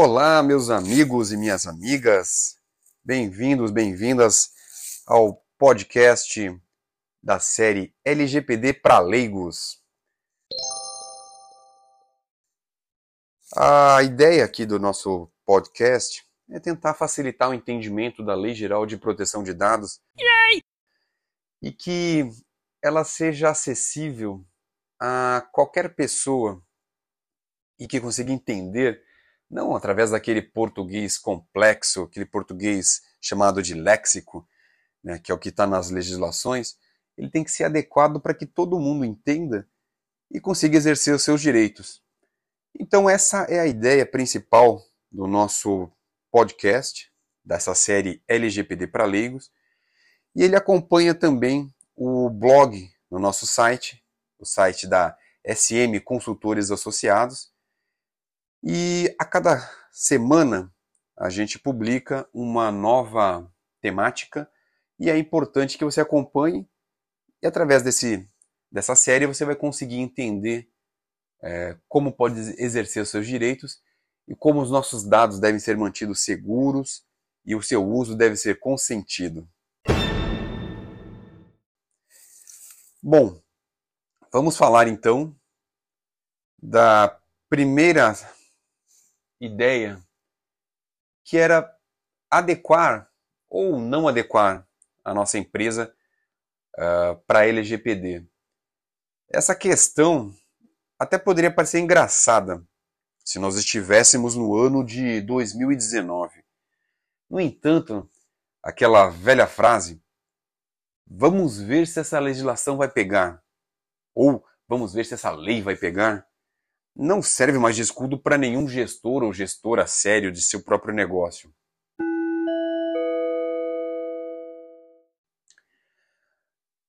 Olá, meus amigos e minhas amigas. Bem-vindos, bem-vindas ao podcast da série LGPD para leigos. A ideia aqui do nosso podcast é tentar facilitar o entendimento da Lei Geral de Proteção de Dados Yay! e que ela seja acessível a qualquer pessoa e que consiga entender, não através daquele português complexo, aquele português chamado de léxico, né, que é o que está nas legislações, ele tem que ser adequado para que todo mundo entenda e consiga exercer os seus direitos. Então, essa é a ideia principal do nosso podcast, dessa série LGPD para leigos, e ele acompanha também o blog no nosso site, o site da SM Consultores Associados, e a cada semana a gente publica uma nova temática e é importante que você acompanhe e através desse, dessa série você vai conseguir entender é, como pode exercer os seus direitos e como os nossos dados devem ser mantidos seguros e o seu uso deve ser consentido. Bom, vamos falar então da primeira ideia que era adequar ou não adequar a nossa empresa uh, para a LGPD. Essa questão até poderia parecer engraçada se nós estivéssemos no ano de 2019. No entanto, aquela velha frase, vamos ver se essa legislação vai pegar, ou vamos ver se essa lei vai pegar, não serve mais de escudo para nenhum gestor ou gestora sério de seu próprio negócio.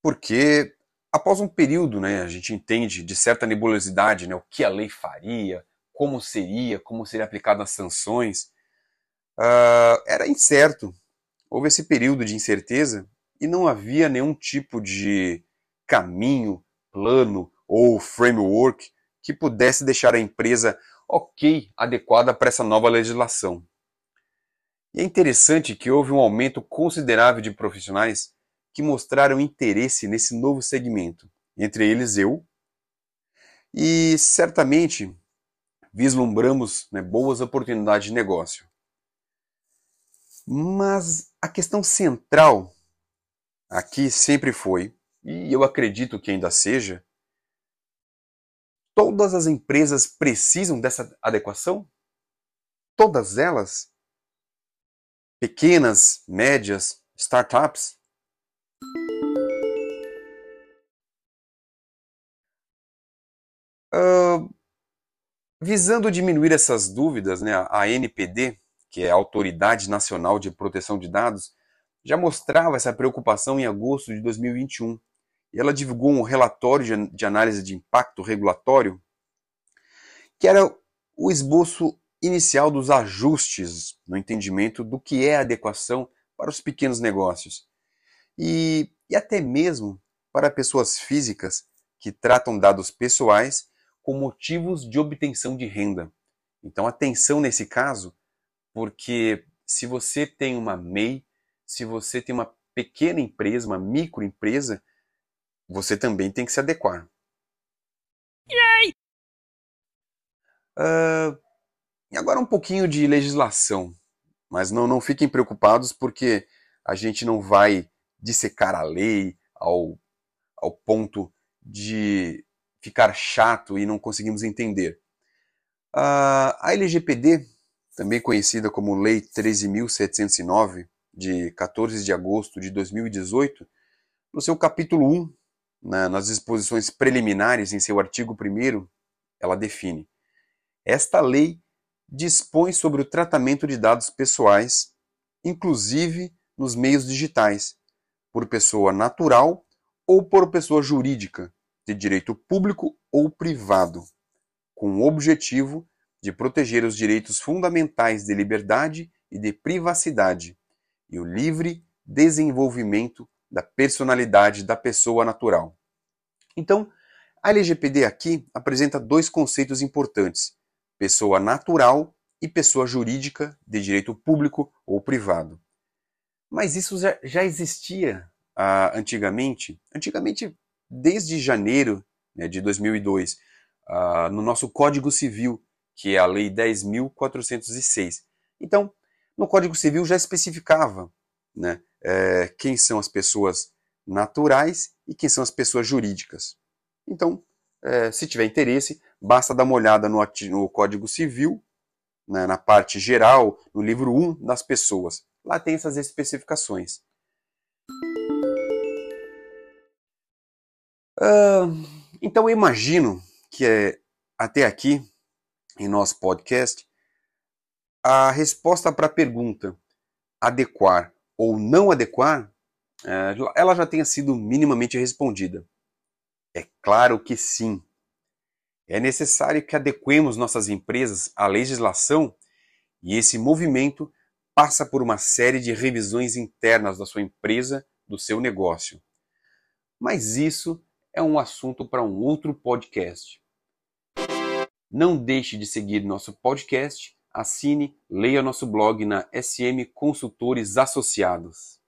Porque após um período, né, a gente entende de certa nebulosidade, né, o que a lei faria, como seria, como seriam aplicadas as sanções, uh, era incerto. Houve esse período de incerteza e não havia nenhum tipo de caminho, plano ou framework que pudesse deixar a empresa ok, adequada para essa nova legislação. E é interessante que houve um aumento considerável de profissionais que mostraram interesse nesse novo segmento, entre eles eu, e certamente vislumbramos né, boas oportunidades de negócio. Mas a questão central aqui sempre foi, e eu acredito que ainda seja, Todas as empresas precisam dessa adequação? Todas elas? Pequenas, médias, startups? Uh, visando diminuir essas dúvidas, né, a ANPD, que é a Autoridade Nacional de Proteção de Dados, já mostrava essa preocupação em agosto de 2021 e ela divulgou um relatório de análise de impacto regulatório, que era o esboço inicial dos ajustes no entendimento do que é adequação para os pequenos negócios e, e até mesmo para pessoas físicas que tratam dados pessoais com motivos de obtenção de renda. Então, atenção nesse caso, porque se você tem uma MEI, se você tem uma pequena empresa, uma microempresa, você também tem que se adequar. Yay! Uh, e agora um pouquinho de legislação. Mas não, não fiquem preocupados porque a gente não vai dissecar a lei ao, ao ponto de ficar chato e não conseguimos entender. Uh, a LGPD, também conhecida como Lei 13.709, de 14 de agosto de 2018, no seu capítulo 1, na, nas disposições preliminares, em seu artigo 1, ela define: Esta lei dispõe sobre o tratamento de dados pessoais, inclusive nos meios digitais, por pessoa natural ou por pessoa jurídica, de direito público ou privado, com o objetivo de proteger os direitos fundamentais de liberdade e de privacidade e o livre desenvolvimento da personalidade da pessoa natural. Então, a LGPD aqui apresenta dois conceitos importantes: pessoa natural e pessoa jurídica de direito público ou privado. Mas isso já, existia ah, antigamente, antigamente desde janeiro né, de 2002, ah, no nosso Código Civil, que é a Lei 10.406. Então, no Código Civil já especificava né, é, quem são as pessoas naturais e quem são as pessoas jurídicas. Então, é, se tiver interesse, basta dar uma olhada no, no Código Civil, né, na parte geral, no livro 1 das pessoas. Lá tem essas especificações. Uh, então eu imagino que é, até aqui, em nosso podcast, a resposta para a pergunta adequar ou não adequar, é, ela já tenha sido minimamente respondida. É claro que sim. É necessário que adequemos nossas empresas à legislação e esse movimento passa por uma série de revisões internas da sua empresa, do seu negócio. Mas isso é um assunto para um outro podcast. Não deixe de seguir nosso podcast, assine, leia nosso blog na SM Consultores Associados.